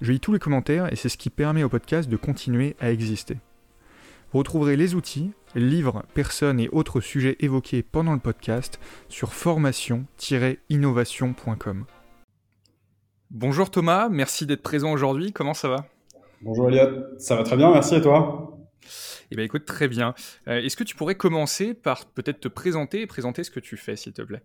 Je lis tous les commentaires et c'est ce qui permet au podcast de continuer à exister. Vous retrouverez les outils, livres, personnes et autres sujets évoqués pendant le podcast sur formation-innovation.com. Bonjour Thomas, merci d'être présent aujourd'hui, comment ça va? Bonjour Elliot, ça va très bien, merci et toi? Eh bien écoute, très bien. Euh, est-ce que tu pourrais commencer par peut-être te présenter et présenter ce que tu fais s'il te plaît?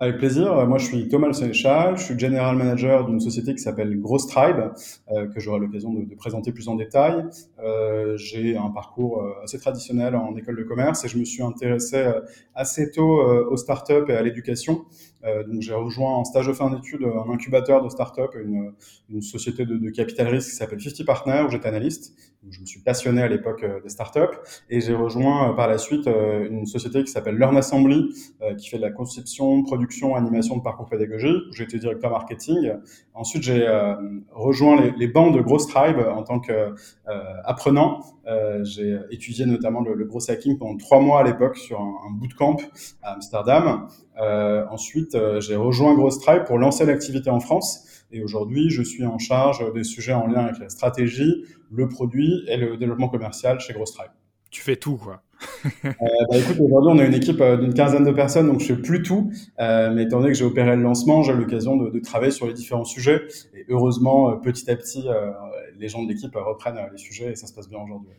Avec plaisir. Moi, je suis Thomas Sénéchal. Je suis general manager d'une société qui s'appelle Gross Tribe, euh, que j'aurai l'occasion de, présenter plus en détail. Euh, j'ai un parcours euh, assez traditionnel en école de commerce et je me suis intéressé euh, assez tôt aux startups et à l'éducation. donc, j'ai rejoint en stage de fin d'études un incubateur de startups, une, une société de, de capital risque qui s'appelle 50 Partners, où j'étais analyste. Je me suis passionné à l'époque des startups et j'ai rejoint par la suite une société qui s'appelle Learn Assembly, qui fait de la conception, production animation de parcours pédagogique, où j'ai été directeur marketing. Ensuite, j'ai euh, rejoint les, les, bancs de Gross Tribe en tant qu'apprenant. Euh, euh, j'ai étudié notamment le, gros hacking pendant trois mois à l'époque sur un, un, bootcamp à Amsterdam. ensuite, j'ai rejoint Gross Tribe pour lancer l'activité en France. Et aujourd'hui, je suis en charge des sujets en lien avec la stratégie, le produit et le développement commercial chez Gross Tribe. Tu fais tout, quoi euh, bah, écoute, aujourd'hui, on a une équipe euh, d'une quinzaine de personnes, donc je fais plus tout. Euh, mais étant donné que j'ai opéré le lancement, j'ai l'occasion de, de, travailler sur les différents sujets. Et heureusement, euh, petit à petit, euh, les gens de l'équipe reprennent les sujets et ça se passe bien aujourd'hui.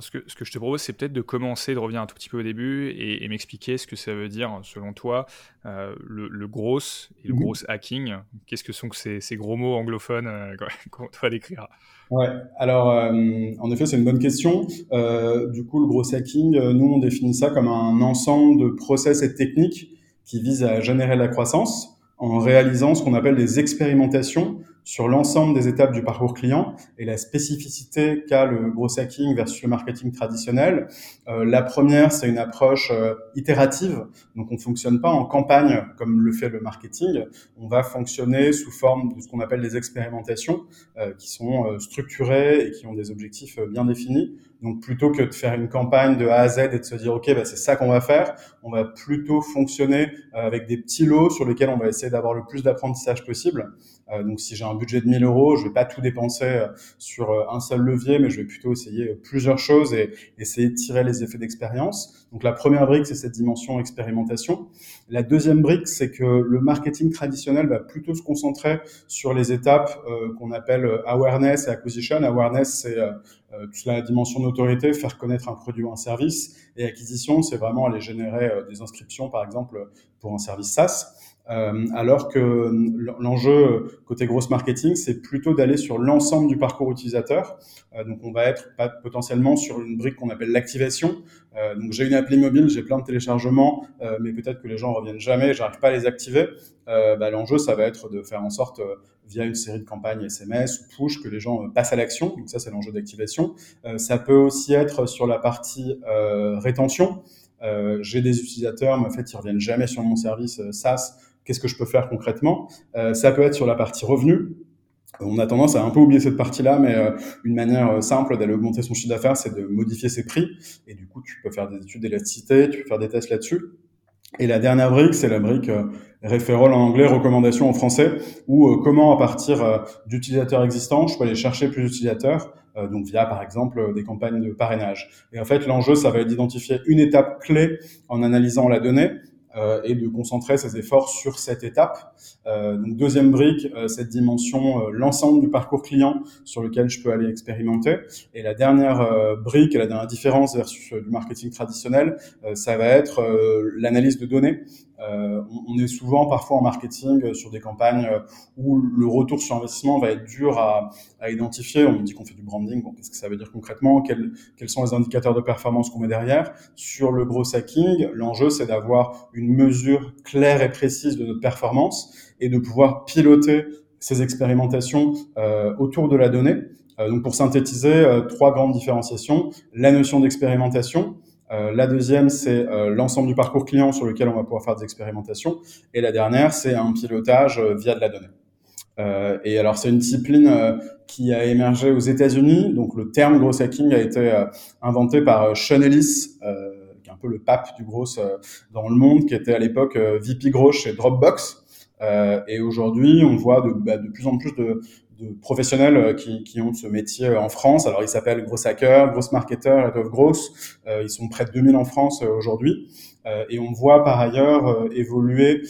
Ce que, ce que, je te propose, c'est peut-être de commencer, de revenir un tout petit peu au début et, et m'expliquer ce que ça veut dire, selon toi, euh, le, le, gros et le gros hacking. Qu'est-ce que sont ces, ces, gros mots anglophones euh, qu'on doit décrire Ouais, alors euh, en effet, c'est une bonne question. Euh, du coup, le gros hacking, nous, on définit ça comme un ensemble de process et techniques qui visent à générer de la croissance en réalisant ce qu'on appelle des expérimentations sur l'ensemble des étapes du parcours client et la spécificité qu'a le gros hacking versus le marketing traditionnel. Euh, la première, c'est une approche euh, itérative, donc on ne fonctionne pas en campagne comme le fait le marketing, on va fonctionner sous forme de ce qu'on appelle des expérimentations euh, qui sont euh, structurées et qui ont des objectifs euh, bien définis. Donc plutôt que de faire une campagne de A à Z et de se dire ok bah, c'est ça qu'on va faire, on va plutôt fonctionner avec des petits lots sur lesquels on va essayer d'avoir le plus d'apprentissage possible. Euh, donc si j'ai un budget de 1000 euros, je vais pas tout dépenser euh, sur euh, un seul levier, mais je vais plutôt essayer plusieurs choses et essayer de tirer les effets d'expérience. Donc la première brique, c'est cette dimension expérimentation. La deuxième brique, c'est que le marketing traditionnel va plutôt se concentrer sur les étapes euh, qu'on appelle awareness et acquisition. Awareness, c'est euh, toute la dimension d'autorité, faire connaître un produit ou un service. Et acquisition, c'est vraiment aller générer des inscriptions, par exemple, pour un service SaaS. Euh, alors que l'enjeu côté grosse marketing, c'est plutôt d'aller sur l'ensemble du parcours utilisateur. Euh, donc on va être potentiellement sur une brique qu'on appelle l'activation. Euh, donc j'ai une appli mobile, j'ai plein de téléchargements, euh, mais peut-être que les gens reviennent jamais, j'arrive pas à les activer. Euh, bah, l'enjeu, ça va être de faire en sorte via une série de campagnes SMS ou push que les gens passent à l'action. Donc ça, c'est l'enjeu d'activation. ça peut aussi être sur la partie rétention. j'ai des utilisateurs, mais en fait, ils reviennent jamais sur mon service SaaS Qu'est-ce que je peux faire concrètement euh, Ça peut être sur la partie revenu. On a tendance à un peu oublier cette partie-là, mais euh, une manière euh, simple d'aller augmenter son chiffre d'affaires, c'est de modifier ses prix. Et du coup, tu peux faire des études d'élasticité, tu peux faire des tests là-dessus. Et la dernière brique, c'est la brique referral en anglais, recommandation en français, ou comment à partir d'utilisateurs existants, je peux aller chercher plus d'utilisateurs, donc via par exemple des campagnes de parrainage. Et en fait, l'enjeu, ça va être d'identifier une étape clé en analysant la donnée euh, et de concentrer ses efforts sur cette étape. Euh, donc deuxième brique, euh, cette dimension, l'ensemble du parcours client sur lequel je peux aller expérimenter. Et la dernière brique, et la dernière différence versus du marketing traditionnel, ça va être l'analyse de données. Euh, on est souvent parfois en marketing sur des campagnes où le retour sur investissement va être dur à, à identifier. On dit qu'on fait du branding, bon, qu'est-ce que ça veut dire concrètement? Quels, quels sont les indicateurs de performance qu'on met derrière? Sur le gros hacking, l'enjeu c'est d'avoir une mesure claire et précise de notre performance et de pouvoir piloter ces expérimentations euh, autour de la donnée donc pour synthétiser, trois grandes différenciations. La notion d'expérimentation, euh, la deuxième, c'est euh, l'ensemble du parcours client sur lequel on va pouvoir faire des expérimentations. Et la dernière, c'est un pilotage euh, via de la donnée. et alors, c'est une discipline qui a émergé aux États-Unis. Donc, le terme gross hacking a été inventé par Sean Ellis, qui est un peu le pape du gross dans le monde, qui était à l'époque VP Gross chez Dropbox. et aujourd'hui, on voit de, bah, de plus en plus de, de professionnels euh, qui, qui, ont ce métier euh, en France. Alors, ils s'appellent Gross Hacker, Gross Marketer, Head of Gross. Euh, ils sont près de 2000 en France aujourd'hui. et on voit par ailleurs évoluer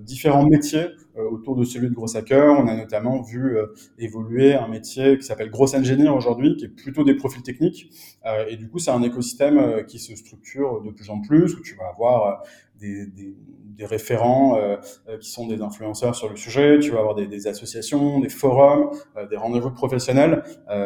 différents métiers autour de celui de Gross Hacker. On a notamment vu évoluer un métier qui s'appelle Gross Engineer aujourd'hui, qui est plutôt des profils techniques. et du coup, c'est un écosystème qui se structure de plus en plus, où tu vas avoir des, des des référents euh, euh, qui sont des influenceurs sur le sujet, tu vas avoir des, des associations, des forums, euh, des rendez-vous professionnels.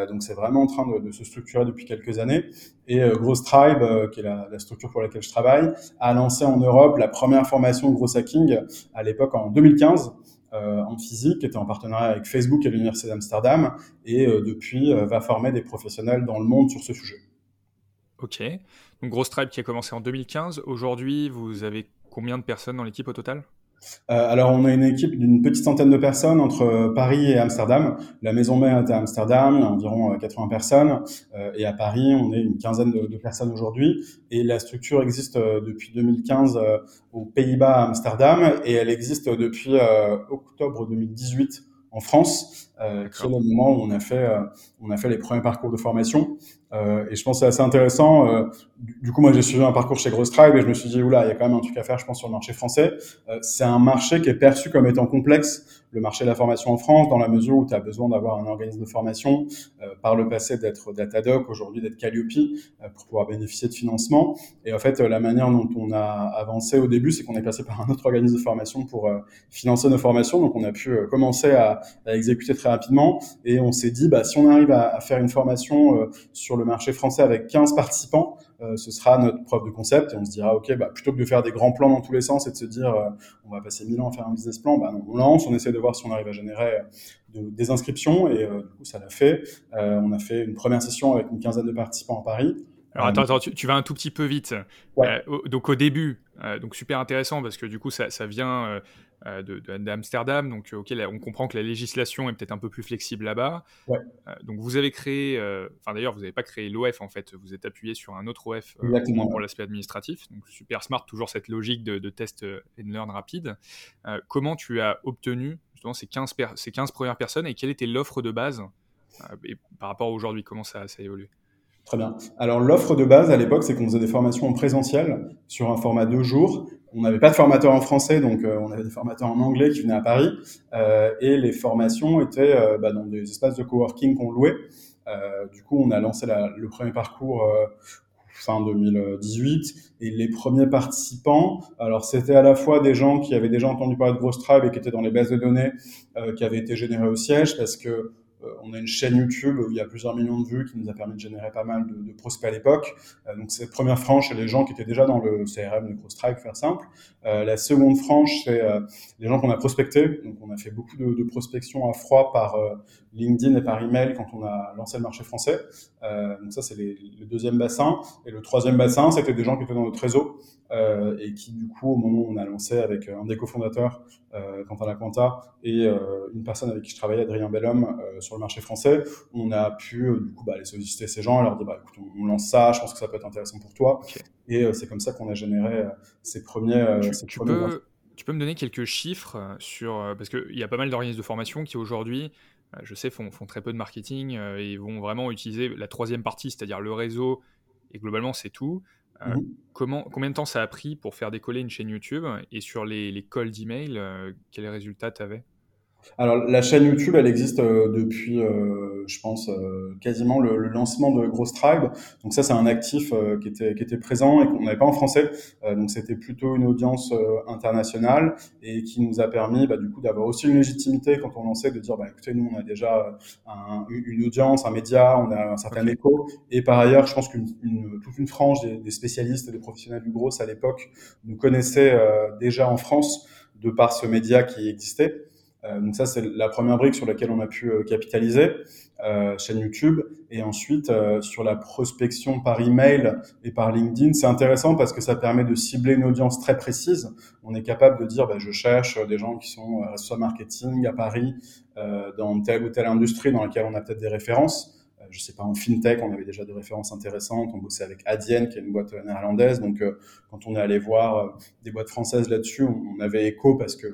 donc c'est vraiment en train de, de, se structurer depuis quelques années. Et Gross Tribe, qui est la, la, structure pour laquelle je travaille, a lancé en Europe la première formation Gross Hacking à l'époque en 2015. Euh, en physique, était en partenariat avec Facebook et l'Université d'Amsterdam, et euh, depuis euh, va former des professionnels dans le monde sur ce sujet. Ok. Donc, Gross Tribe qui a commencé en 2015. Aujourd'hui, vous avez Combien de personnes dans l'équipe au total? Euh, alors, on a une équipe d'une petite centaine de personnes entre euh, Paris et Amsterdam. La maison mère est à Amsterdam, il y a environ 80 euh, personnes. et à Paris, on est une quinzaine de, personnes aujourd'hui. Et la structure existe depuis 2015 aux Pays-Bas, à Amsterdam, et elle existe depuis octobre 2018 en France, euh, qui est le moment où on a fait, on a fait les premiers parcours de formation. Euh, et je pense que c'est assez intéressant. Euh, du, coup, moi, j'ai suivi un parcours chez Gross Tribe et je me suis dit, oula, il y a quand même un truc à faire, je pense, sur le marché français. Euh, c'est un marché qui est perçu comme étant complexe le marché de la formation en France, dans la mesure où tu as besoin d'avoir un organisme de formation, euh, par le passé d'être Datadoc, aujourd'hui d'être Calliope, euh, pour pouvoir bénéficier de financement. Et en fait, euh, la manière dont on a avancé au début, c'est qu'on est passé par un autre organisme de formation pour financer nos formations. Donc, on a pu commencer à, à, exécuter très rapidement. Et on s'est dit, bah, si on arrive à, à faire une formation sur le marché français avec 15 participants, euh, ce sera notre preuve de concept. Et on se dira ok bah plutôt que de faire des grands plans dans tous les sens et de se dire euh, on va passer 1000 ans à faire un business plan bah on lance on essaie de voir si on arrive à générer euh, des inscriptions. Et du coup ça l'a fait. On a fait une première session avec une quinzaine de participants à Paris. Alors attends, attends tu, vas un tout petit peu vite. donc au début, donc super intéressant parce que du coup ça, ça vient euh, d'Amsterdam, donc euh, on comprend que la législation est peut-être un peu plus flexible là-bas. Euh, donc vous avez créé, enfin d'ailleurs vous n'avez pas créé l'OF en fait, vous êtes appuyé sur un autre OF pour l'aspect administratif. Donc super smart, toujours cette logique de, test and learn rapide. comment tu as obtenu justement ces 15, ces 15 premières personnes et quelle était l'offre de base et par rapport à aujourd'hui, comment ça, ça a évolué? Très bien. Alors l'offre de base à l'époque, c'est qu'on faisait des formations en présentiel sur un format deux jours on n'avait pas de formateur en français, donc euh, on avait des formateurs en anglais qui venaient à Paris, euh, et les formations étaient euh, bah, dans des espaces de coworking qu'on louait. du coup, on a lancé le premier parcours fin 2018, et les premiers participants, alors c'était à la fois des gens qui avaient déjà entendu parler de Gross Tribe et qui étaient dans les bases de données qui avaient été générées au siège, parce que euh, on a une chaîne YouTube où il y a plusieurs millions de vues qui nous a permis de générer pas mal de, prospects à l'époque. Euh, donc cette première frange, c'est les gens qui étaient déjà dans le CRM de CrossTribe, faire simple. Euh, la seconde frange, c'est les gens qu'on a prospectés. Donc on a fait beaucoup de, de prospection à froid par LinkedIn et par email quand on a lancé le marché français. donc ça, c'est le deuxième bassin. Et le troisième bassin, c'était des gens qui étaient dans notre réseau euh, et qui du coup au moment où on a lancé avec un des cofondateurs, euh, Quentin Laquanta, et euh, une personne avec qui je travaillais, Adrien Bellhomme, euh, sur le marché français, on a pu euh, du coup bah, aller solliciter ces gens et leur dire bah, écoute, on, lance ça, je pense que ça peut être intéressant pour toi. Et c'est comme ça qu'on a généré ces premiers. Tu, ces tu peux, tu peux me donner quelques chiffres sur parce qu'il y a pas mal d'organismes de formation qui aujourd'hui je sais, font, font, très peu de marketing et vont vraiment utiliser la troisième partie, c'est-à-dire le réseau, et globalement, c'est tout. Euh, mmh comment, combien de temps ça a pris pour faire décoller une chaîne YouTube Et sur les, les calls d'email, euh, quels résultats tu avais alors la chaîne YouTube, elle existe euh, depuis, euh, je pense, euh, quasiment le, le, lancement de Gross Tribe. Donc ça, c'est un actif qui était qui était présent et qu'on n'avait pas en français. donc c'était plutôt une audience internationale et qui nous a permis, bah, du coup, d'avoir aussi une légitimité quand on lançait, de dire, bah écoutez, nous, on a déjà un, une audience, un média, on a un certain écho. Et par ailleurs, je pense qu'une toute une frange des, des, spécialistes et des professionnels du Gross à l'époque nous connaissaient déjà en France de par ce média qui existait. Euh, donc ça, c'est la première brique sur laquelle on a pu euh, capitaliser, euh, chaîne YouTube. Et ensuite, euh, sur la prospection par email et par LinkedIn, c'est intéressant parce que ça permet de cibler une audience très précise. On est capable de dire, bah, je cherche des gens qui sont soit marketing à Paris, dans telle ou telle industrie dans laquelle on a peut-être des références je sais pas, en fintech, on avait déjà des références intéressantes. On bossait avec Adyen, qui est une boîte néerlandaise. Donc, quand on est allé voir des boîtes françaises là-dessus, on, avait écho parce que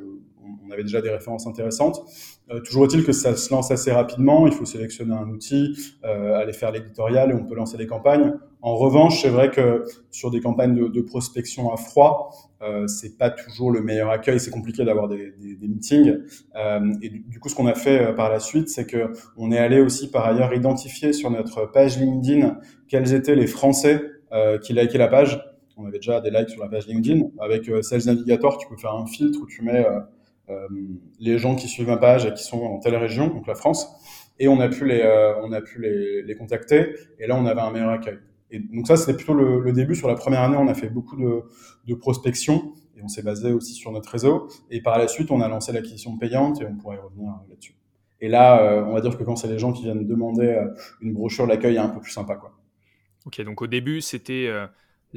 on avait déjà des références intéressantes. Euh, toujours est-il que ça se lance assez rapidement. Il faut sélectionner un outil, euh, aller faire l'éditorial et on peut lancer des campagnes. En revanche, c'est vrai que sur des campagnes de, prospection à froid, euh, c'est pas toujours le meilleur accueil. C'est compliqué d'avoir des, des, des, meetings. Euh, et du, coup, ce qu'on a fait euh, par la suite, c'est que on est allé aussi par ailleurs identifier sur notre page LinkedIn quels étaient les Français euh, qui likaient la page. On avait déjà des likes sur la page LinkedIn. Avec Sales Navigator, tu peux faire un filtre où tu mets euh, les gens qui suivent ma page et qui sont en telle région, donc la France, et on a pu les, euh, on a pu les, contacter, et là on avait un meilleur accueil. Et donc ça, c'était plutôt le, début. Sur la première année, on a fait beaucoup de, de prospection, et on s'est basé aussi sur notre réseau. Et par la suite, on a lancé l'acquisition payante, et on pourrait revenir là-dessus. Et là, euh, on va dire que quand c'est les gens qui viennent demander une brochure, l'accueil est un peu plus sympa, quoi. Ok, donc au début, c'était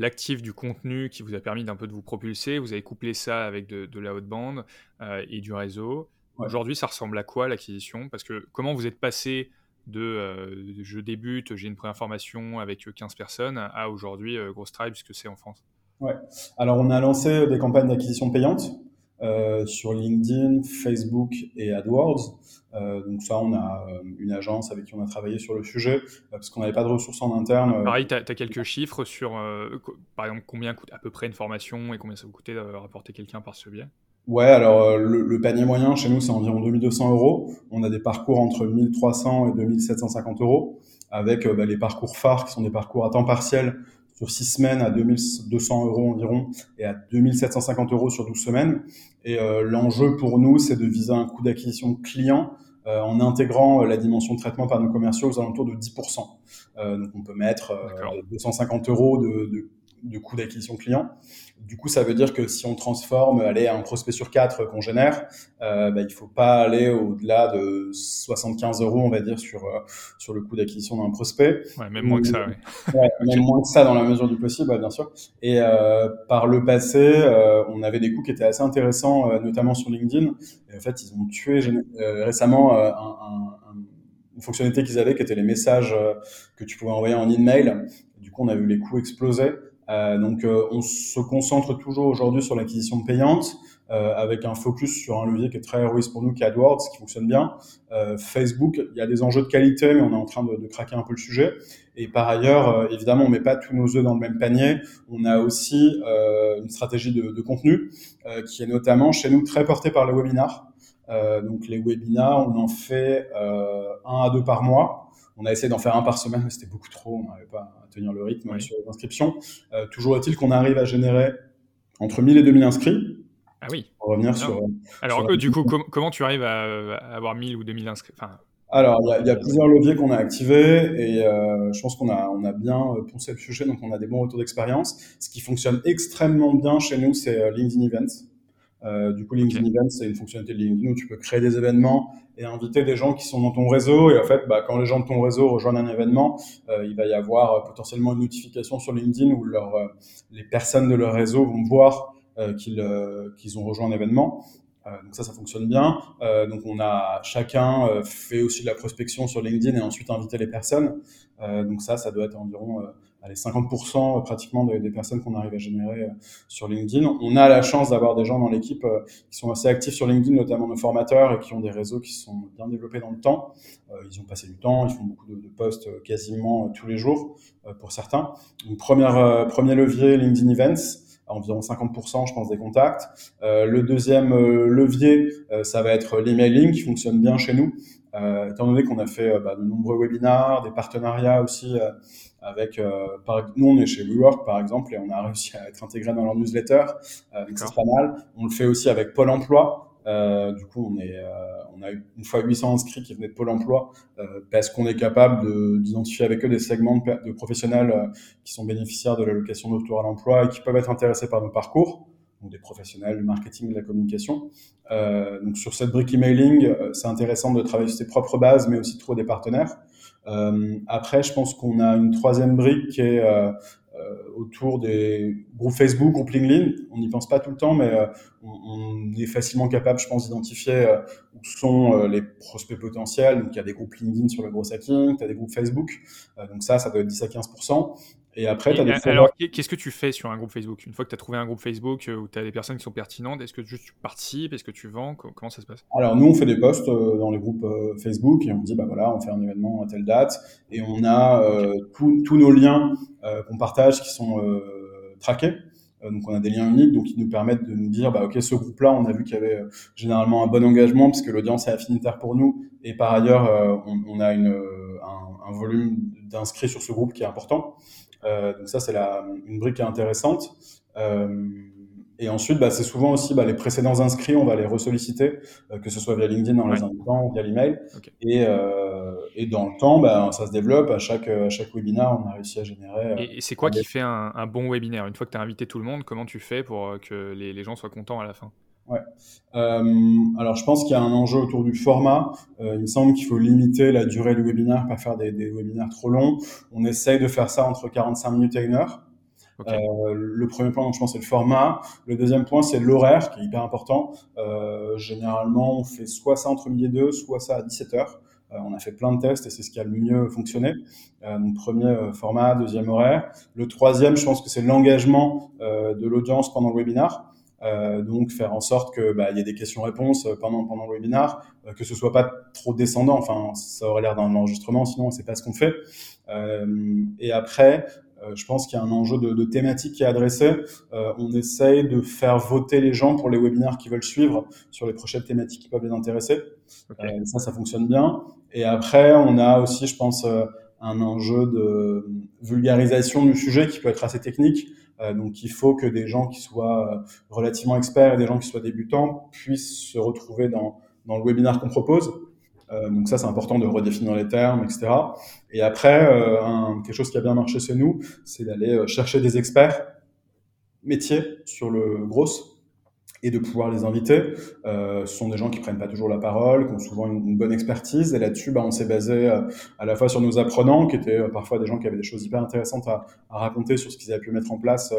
l'actif du contenu qui vous a permis d'un peu de vous propulser. Vous avez couplé ça avec de, de la haute bande euh, et du réseau. Ouais. Aujourd'hui, ça ressemble à quoi l'acquisition? Parce que comment vous êtes passé de euh, je débute, j'ai une première formation avec 15 personnes à aujourd'hui euh, Grosse Tribe, puisque c'est en France? Ouais. Alors, on a lancé des campagnes d'acquisition payantes euh, sur LinkedIn, Facebook et AdWords. Euh, donc ça, on a euh, une agence avec qui on a travaillé sur le sujet euh, parce qu'on n'avait pas de ressources en interne. Pareil, tu as, as, quelques chiffres sur, par exemple, combien coûte à peu près une formation et combien ça vous coûtait de rapporter quelqu'un par ce biais? Ouais, alors le, le, panier moyen chez nous, c'est environ 2200 euros. On a des parcours entre 1300 et 2750 euros avec bah, les parcours phares qui sont des parcours à temps partiel sur 6 semaines à 2200 euros environ et à 2750 euros sur 12 semaines. Et euh, l'enjeu pour nous, c'est de viser un coût d'acquisition client euh, en intégrant euh, la dimension de traitement par nos commerciaux aux alentours de 10%. Euh, donc on peut mettre 250 euros de, de de coût d'acquisition client. Du coup, ça veut dire que si on transforme, aller un prospect sur quatre qu'on génère, euh, bah, il faut pas aller au-delà de 75 euros, on va dire, sur euh, sur le coût d'acquisition d'un prospect. Ouais, même moins que ça. Ouais. ouais même moins que ça dans la mesure du possible, bien sûr. Et euh, par le passé, euh, on avait des coûts qui étaient assez intéressants, euh, notamment sur LinkedIn. Et en fait, ils ont tué euh, récemment un, un, une fonctionnalité qu'ils avaient, qui était les messages que tu pouvais envoyer en email. Du coup, on a vu les coûts exploser. Euh, donc, euh, on se concentre toujours aujourd'hui sur l'acquisition payante, euh, avec un focus sur un levier qui est très héroïste pour nous, qui est AdWords, qui fonctionne bien. Facebook, il y a des enjeux de qualité, mais on est en train de, de craquer un peu le sujet. Et par ailleurs, évidemment, on met pas tous nos œufs dans le même panier. On a aussi une stratégie de, de contenu qui est notamment chez nous très portée par les webinars. donc, les webinars, on en fait un à deux par mois. On a essayé d'en faire un par semaine, mais c'était beaucoup trop. On n'arrivait pas à tenir le rythme oui. sur les inscriptions. Euh, toujours est-il qu'on arrive à générer entre 1000 et 2000 inscrits. Ah oui. Pour revenir sur. Alors, sur du coup, com comment tu arrives à, à, avoir 1000 ou 2000 inscrits? Enfin... Alors, il y, y, a plusieurs leviers qu'on a activés et euh, je pense qu'on a, on a bien poncé le sujet, donc on a des bons retours d'expérience. Ce qui fonctionne extrêmement bien chez nous, c'est euh, LinkedIn Events. Euh, du coup, LinkedIn okay. Events, c'est une fonctionnalité de LinkedIn où tu peux créer des événements et inviter des gens qui sont dans ton réseau. Et en fait, bah, quand les gens de ton réseau rejoignent un événement, euh, il va y avoir euh, potentiellement une notification sur LinkedIn où leur, euh, les personnes de leur réseau vont voir qu'ils qu'ils ont rejoint un événement. donc ça, ça fonctionne bien. donc on a chacun fait aussi de la prospection sur LinkedIn et ensuite invité les personnes. donc ça, ça doit être environ allez, 50% pratiquement des, personnes qu'on arrive à générer euh, sur LinkedIn. On a la chance d'avoir des gens dans l'équipe euh, qui sont assez actifs sur LinkedIn, notamment nos formateurs, et qui ont des réseaux qui sont bien développés dans le temps. Euh, ils ont passé du temps, ils font beaucoup de, posts quasiment tous les jours pour certains. Donc, première, premier levier, LinkedIn Events environ 50%, je pense, des contacts. Euh, le deuxième euh, levier, euh, ça va être l'emailing qui fonctionne bien chez nous, étant donné qu'on a fait bah, de nombreux webinars, des partenariats aussi avec, par, nous on est chez WeWork par exemple et on a réussi à être intégré dans leur newsletter, donc c'est pas mal. On le fait aussi avec Pôle Emploi. Euh, du coup, on, est, euh, on a eu une fois 800 inscrits qui venaient de Pôle emploi euh, parce qu'on est capable d'identifier avec eux des segments de, de professionnels qui sont bénéficiaires de l'allocation de retour à l'emploi et qui peuvent être intéressés par nos parcours. Donc des professionnels du marketing et de la communication. Euh, donc sur cette brique emailing, euh, c'est intéressant de travailler sur ses propres bases, mais aussi de des partenaires. Euh, après, je pense qu'on a une troisième brique qui est euh, euh, autour des groupes Facebook, groupes LinkedIn. On n'y pense pas tout le temps, mais euh, on, on, est facilement capable, je pense, d'identifier où sont les prospects potentiels. Donc, il y a des groupes LinkedIn sur le gros hacking, tu as des groupes Facebook. donc ça, ça doit être 10 à 15 et après, tu as des Alors, qu'est-ce que tu fais sur un groupe Facebook? Une fois que tu as trouvé un groupe Facebook où tu as des personnes qui sont pertinentes, est-ce que juste tu participes? Est-ce que tu vends? Comment ça se passe? Alors, nous, on fait des posts dans les groupes Facebook et on dit, bah voilà, on fait un événement à telle date et on a euh, tous nos liens euh, qu'on partage qui sont euh, traqués. donc on a des liens uniques, donc ils nous permettent de nous dire, bah ok, ce groupe-là, on a vu qu'il y avait généralement un bon engagement parce que l'audience est affinitaire pour nous, et par ailleurs, on, on, a une, un, un volume d'inscrits sur ce groupe qui est important. Euh, donc ça, c'est une brique intéressante. Euh, et ensuite, bah, c'est souvent aussi bah, les précédents inscrits, on va les ressolliciter, euh, que ce soit via LinkedIn dans les invitant ou via l'email. Okay. Et, euh, et dans le temps, bah, ça se développe. À chaque, à chaque webinaire, on a réussi à générer. Et, et c'est quoi qui fait un, un, bon webinaire? Une fois que tu as invité tout le monde, comment tu fais pour que les, les gens soient contents à la fin? Ouais. Euh, alors, je pense qu'il y a un enjeu autour du format. Euh, il me semble qu'il faut limiter la durée du webinaire, pas faire des, des, webinaires trop longs. On essaye de faire ça entre 45 minutes et une heure. Okay. Euh, le premier point, donc, je pense, c'est le format. Le deuxième point, c'est l'horaire, qui est hyper important. Euh, généralement, on fait soit ça entre midi et deux, soit ça à 17 heures. Euh, on a fait plein de tests et c'est ce qui a le mieux fonctionné. Euh, donc, premier format, deuxième horaire. Le troisième, je pense que c'est l'engagement de l'audience pendant le webinaire. Euh, donc faire en sorte que bah, il y ait des questions-réponses pendant pendant le webinaire, euh, que ce soit pas trop descendant. Enfin, ça aurait l'air d'un enregistrement, sinon c'est pas ce qu'on fait. Euh, et après, euh, je pense qu'il y a un enjeu de, de thématique qui est adressé. Euh, on essaye de faire voter les gens pour les webinaires qui veulent suivre sur les prochaines thématiques qui peuvent les intéresser. Okay. ça, ça fonctionne bien. Et après, on a aussi, je pense, un enjeu de vulgarisation du sujet qui peut être assez technique. Euh, donc il faut que des gens qui soient euh, relativement experts et des gens qui soient débutants puissent se retrouver dans, dans le webinaire qu'on propose. Euh, donc ça, c'est important de redéfinir les termes, etc. Et après, un, quelque chose qui a bien marché chez nous, c'est d'aller chercher des experts métiers sur le gros et de pouvoir les inviter. Euh, ce sont des gens qui prennent pas toujours la parole, qui ont souvent une, une bonne expertise. Et là-dessus, bah, on s'est basé euh, à la fois sur nos apprenants, qui étaient euh, parfois des gens qui avaient des choses hyper intéressantes à, à raconter sur ce qu'ils avaient pu mettre en place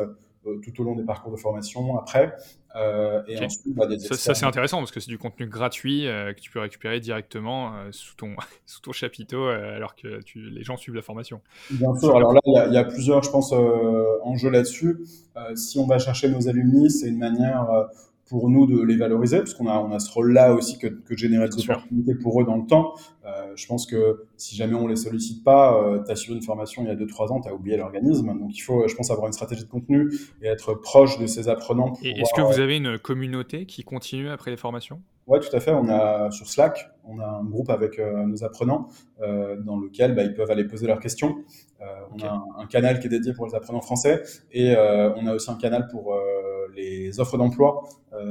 euh, tout au long des parcours de formation après. Euh, et okay. ensuite, bah, des ça, ça c'est intéressant parce que c'est du contenu gratuit euh, que tu peux récupérer directement euh, sous, ton, sous ton chapiteau euh, alors que tu, les gens suivent la formation. Bien sûr, alors là, il y a, y a, plusieurs, je pense, enjeux là-dessus. si on va chercher nos alumni, c'est une manière pour nous de les valoriser, parce qu'on a, on a ce rôle-là aussi que, que de générer des opportunités pour eux dans le temps. Euh, je pense que si jamais on les sollicite pas, euh, tu as suivi une formation il y a 2-3 ans, tu as oublié l'organisme. Donc il faut, je pense, avoir une stratégie de contenu et être proche de ces apprenants. Et est-ce que vous avez une communauté qui continue après les formations? Ouais, tout à fait. On a sur Slack, on a un groupe avec euh, nos apprenants euh, dans lequel bah, ils peuvent aller poser leurs questions. Euh, on okay. a un, un, canal qui est dédié pour les apprenants français et euh, on a aussi un canal pour euh, les offres d'emploi,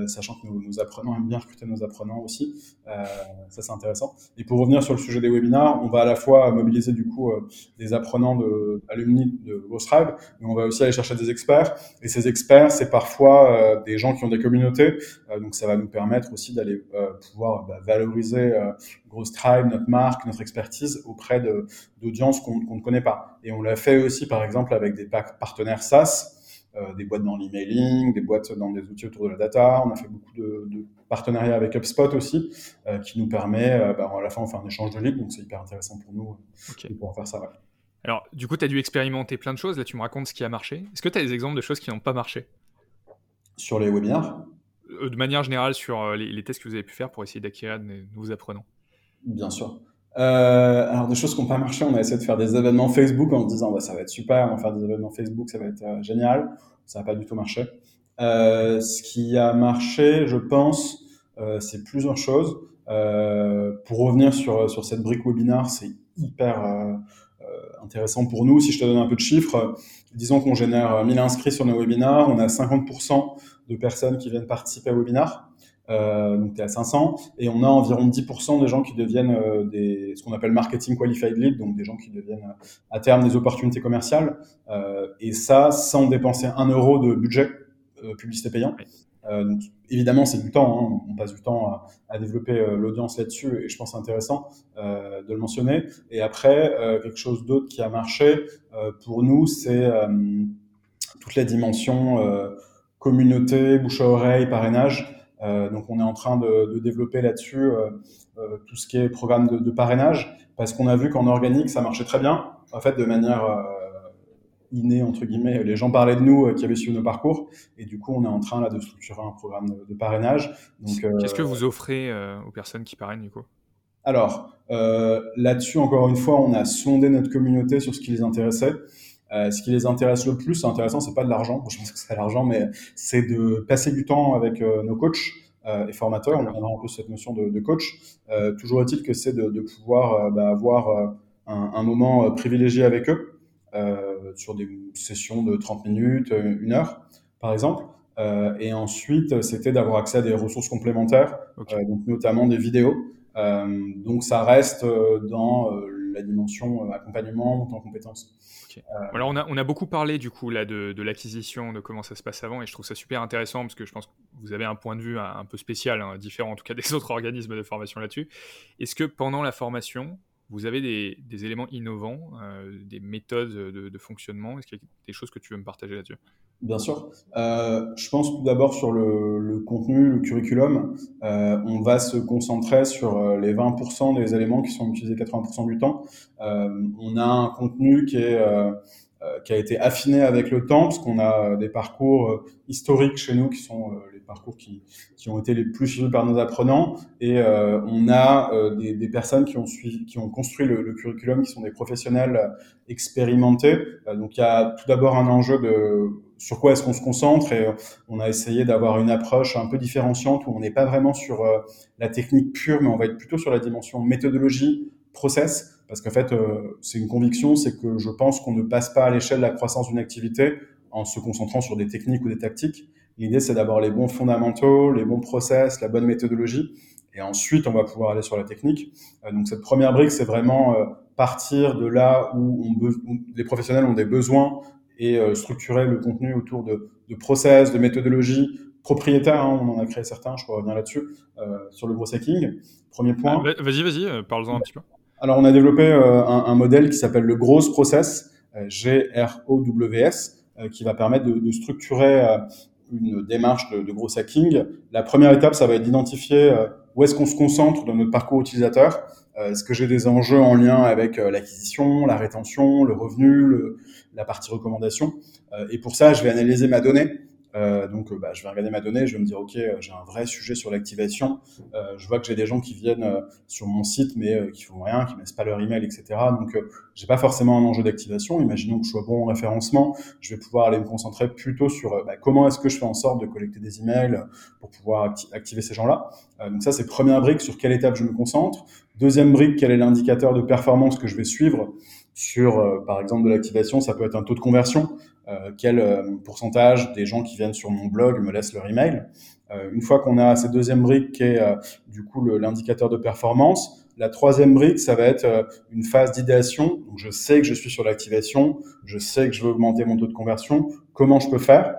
sachant que nos, nos, apprenants aiment bien recruter nos apprenants aussi. ça, c'est intéressant. Et pour revenir sur le sujet des webinars, on va à la fois mobiliser du coup des apprenants de alumni de Tribe, mais on va aussi aller chercher des experts. Et ces experts, c'est parfois des gens qui ont des communautés. donc, ça va nous permettre aussi d'aller pouvoir bah, valoriser euh, Grosse Tribe, notre marque, notre expertise auprès d'audiences qu'on qu ne connaît pas. Et on l'a fait aussi, par exemple, avec des partenaires SaaS, euh, des boîtes dans l'emailing, des boîtes dans des outils autour de la data. On a fait beaucoup de, de partenariats avec HubSpot aussi, euh, qui nous permet, euh, bah, à la fin, on fait un échange de leads, donc c'est hyper intéressant pour nous okay. de pouvoir faire ça. Ouais. Alors, du coup, tu as dû expérimenter plein de choses. Là, tu me racontes ce qui a marché. Est-ce que tu as des exemples de choses qui n'ont pas marché? Sur les webinaires? De manière générale sur les, les, tests que vous avez pu faire pour essayer d'acquérir de nouveaux apprenants Bien sûr. Euh, alors des choses qui n'ont pas marché, on a essayé de faire des événements Facebook en se disant bah, ça va être super, on va faire des événements Facebook, ça va être euh, génial. Ça n'a pas du tout marché. Euh, ce qui a marché, je pense, euh, c'est plusieurs choses. Euh, pour revenir sur, sur cette brique webinar, c'est hyper intéressant pour nous. Si je te donne un peu de chiffres, disons qu'on génère 1000 inscrits sur nos webinars, on a 50% de personnes qui viennent participer au webinar. Euh, donc tu es à 500 et on a environ 10% des gens qui deviennent euh, des, ce qu'on appelle marketing qualified lead, donc des gens qui deviennent euh, à terme des opportunités commerciales euh, et ça sans dépenser un euro de budget publicité payant. évidemment, c'est du temps. Hein. On passe du temps à, développer l'audience là-dessus, et je pense intéressant de le mentionner. Et après, quelque chose d'autre qui a marché pour nous, c'est toute la dimension communauté, bouche à oreille, parrainage. Donc, on est en train de, de développer là-dessus tout ce qui est programme de, de parrainage, parce qu'on a vu qu'en organique, ça marchait très bien. En fait, de manière inné entre guillemets. Les gens parlaient de nous euh, qui avaient suivi nos parcours, et du coup, on est en train là de structurer un programme de, parrainage. Qu'est-ce que euh, vous offrez euh, aux personnes qui parrainent du coup? Alors là-dessus, encore une fois, on a sondé notre communauté sur ce qui les intéressait. Ce qui les intéresse le plus, c'est intéressant, c'est pas de l'argent. je pense que c'est l'argent, mais c'est de passer du temps avec nos coachs. et formateurs, on a un peu cette notion de, coach. toujours est-il que c'est de, pouvoir bah, avoir un, un, moment privilégié avec eux. Euh, sur des sessions de 30 minutes, euh, une heure, par exemple. Euh, et ensuite, c'était d'avoir accès à des ressources complémentaires, donc notamment des vidéos. donc ça reste dans la dimension accompagnement, en compétences. Alors on a, on a, beaucoup parlé du coup là de, de l'acquisition, de comment ça se passe avant, et je trouve ça super intéressant parce que je pense que vous avez un point de vue un, peu spécial, hein, différent en tout cas des autres organismes de formation là-dessus. Est-ce que pendant la formation, vous avez des, éléments innovants, euh, des méthodes de, fonctionnement? Est-ce qu'il y a des choses que tu veux me partager là-dessus? Bien sûr. Euh, je pense tout d'abord sur le, contenu, le curriculum. Euh, on va se concentrer sur les 20% des éléments qui sont utilisés 80% du temps. on a un contenu qui a été affiné avec le temps, parce qu'on a des parcours historiques chez nous qui sont parcours qui, qui ont été les plus suivis par nos apprenants. Et euh, on a euh, des, des, personnes qui ont, suivi, qui ont construit le, le, curriculum, qui sont des professionnels expérimentés. Euh, donc il y a tout d'abord un enjeu de sur quoi est-ce qu'on se concentre et on a essayé d'avoir une approche un peu différenciante où on n'est pas vraiment sur la technique pure, mais on va être plutôt sur la dimension méthodologie, process, parce qu'en fait, c'est une conviction, c'est que je pense qu'on ne passe pas à l'échelle de la croissance d'une activité en se concentrant sur des techniques ou des tactiques, L'idée, c'est d'avoir les bons fondamentaux, les bons process, la bonne méthodologie, et ensuite, on va pouvoir aller sur la technique. Euh, donc, cette première brique, c'est vraiment euh, partir de là où, on les professionnels ont des besoins et euh, structurer le contenu autour de, de process, de méthodologie propriétaire. Hein, on en a créé certains, je pourrais revenir là-dessus, sur le gros hacking. Premier point. Ah, vas-y, vas-y, parle-en un petit peu. Alors, on a développé un, un, modèle qui s'appelle le Gross Process, G-R-O-W-S, qui va permettre de, de structurer une démarche de, gros hacking. La première étape, ça va être d'identifier euh, où est-ce qu'on se concentre dans notre parcours utilisateur. Euh, est-ce que j'ai des enjeux en lien avec euh, l'acquisition, la rétention, le revenu, la partie recommandation? Et pour ça, je vais analyser ma donnée. Euh, donc, bah, je vais regarder ma donnée, je vais me dire, OK, j'ai un vrai sujet sur l'activation. Euh, je vois que j'ai des gens qui viennent sur mon site, mais qui font rien, qui ne laissent pas leur email, etc. Donc, j'ai pas forcément un enjeu d'activation. Imaginons que je sois bon en référencement, je vais pouvoir aller me concentrer plutôt sur bah, comment est-ce que je fais en sorte de collecter des emails pour pouvoir activer ces gens-là. donc ça, c'est première brique sur quelle étape je me concentre. Deuxième brique, quel est l'indicateur de performance que je vais suivre sur, par exemple, de l'activation. Ça peut être un taux de conversion. Euh, quel euh, pourcentage des gens qui viennent sur mon blog me laissent leur email? Euh, une fois qu'on a cette deuxième brique qui est du coup l'indicateur de performance, la troisième brique, ça va être une phase d'idéation. Donc, je sais que je suis sur l'activation, je sais que je veux augmenter mon taux de conversion. Comment je peux faire?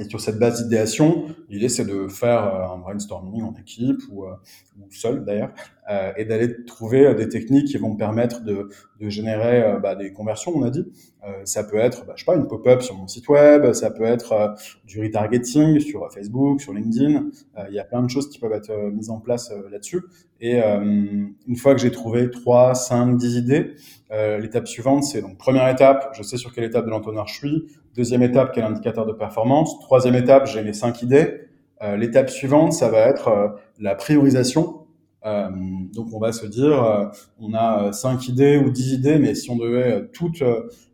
Et sur cette base d'idéation, l'idée c'est de faire un brainstorming en équipe ou, ou seul d'ailleurs, euh, et d'aller trouver des techniques qui vont me permettre de, de générer bah, des conversions, on a dit. Euh, ça peut être, bah, je sais pas, une pop-up sur mon site web, ça peut être euh, du retargeting sur Facebook, sur LinkedIn. Euh, il y a plein de choses qui peuvent être mises en place là-dessus. Et une fois que j'ai trouvé 3, 5, 10 idées, l'étape suivante, c'est donc première étape, je sais sur quelle étape de l'entonnoir je suis. Deuxième étape, quel indicateur de performance. Troisième étape, j'ai mes 5 idées. L'étape suivante, ça va être la priorisation. Euh, donc on va se dire, euh, on a cinq idées ou dix idées, mais si on devait toutes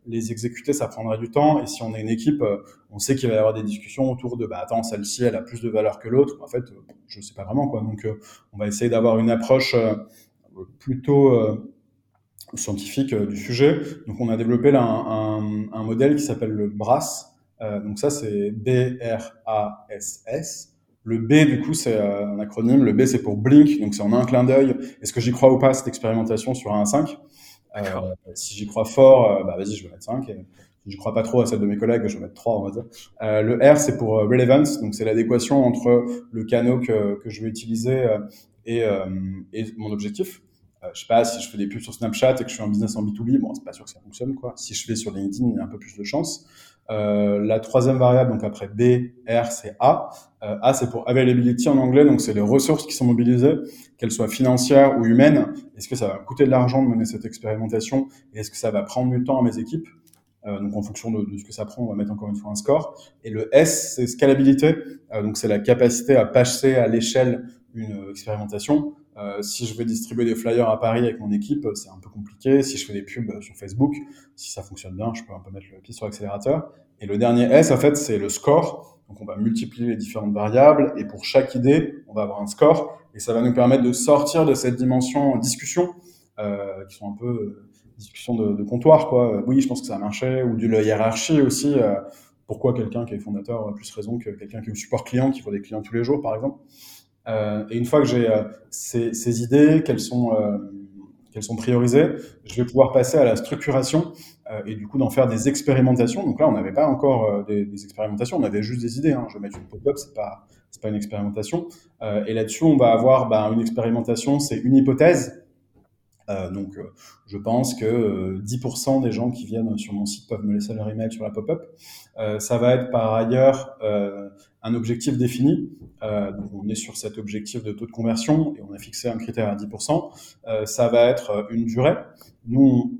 les exécuter, ça prendrait du temps. Et si on est une équipe, on sait qu'il va y avoir des discussions autour de, bah attends, celle-ci, elle a plus de valeur que l'autre. En fait, je sais pas vraiment quoi. Donc, on va essayer d'avoir une approche plutôt scientifique du sujet. Donc, on a développé là un, modèle qui s'appelle le BRAS. donc ça, c'est B-R-A-S-S. Le B, du coup, c'est euh, un acronyme. Le B, c'est pour Blink, donc c'est en un clin d'œil. Est-ce que j'y crois ou pas, cette expérimentation sur un 5 euh, Si j'y crois fort, euh, bah vas-y, je vais mettre 5. Et je crois pas trop à celle de mes collègues, je vais mettre trois, on va dire. Euh, le R, c'est pour euh, relevance, donc c'est l'adéquation entre le canot que, que je vais utiliser et, euh, et, mon objectif. Euh, je sais pas si je fais des pubs sur Snapchat et que je suis un business en B2B, bon, c'est pas sûr que ça fonctionne, quoi. Si je fais sur LinkedIn, il y a un peu plus de chance. Euh, la troisième variable, donc après B, R, c'est A. Euh, A, c'est pour availability en anglais, donc c'est les ressources qui sont mobilisées, qu'elles soient financières ou humaines. Est-ce que ça va coûter de l'argent de mener cette expérimentation et est-ce que ça va prendre du temps à mes équipes? Euh, donc en fonction de, ce que ça prend, on va mettre encore une fois un score. Et le S, c'est scalabilité. Euh, donc c'est la capacité à passer à l'échelle une expérimentation. Euh, si je vais distribuer des flyers à Paris avec mon équipe, c'est un peu compliqué. Si je fais des pubs sur Facebook, si ça fonctionne bien, je peux un peu mettre le pied sur l'accélérateur. Et le dernier S, en fait, c'est le score. Donc on va multiplier les différentes variables et pour chaque idée, on va avoir un score et ça va nous permettre de sortir de cette dimension discussion euh, qui sont un peu euh, discussion de, de, comptoir quoi. Oui, je pense que ça a marché ou de la hiérarchie aussi. Euh, pourquoi quelqu'un qui est fondateur a plus raison que quelqu'un qui est support client qui voit des clients tous les jours par exemple. Euh, et une fois que j'ai euh, ces, ces, idées, qu'elles sont, euh, qu'elles sont priorisées, je vais pouvoir passer à la structuration euh, et du coup d'en faire des expérimentations. Donc là, on n'avait pas encore euh, des, des, expérimentations, on avait juste des idées. Hein. Je vais mettre une pop-up, c'est pas c'est pas une expérimentation. et là-dessus, on va avoir ben, une expérimentation, c'est une hypothèse. Donc, je pense que 10% des gens qui viennent sur mon site peuvent me laisser leur email sur la pop-up. ça va être par ailleurs un objectif défini. Euh, on est sur cet objectif de taux de conversion et on a fixé un critère à 10%. Euh, ça va être une durée. Nous, on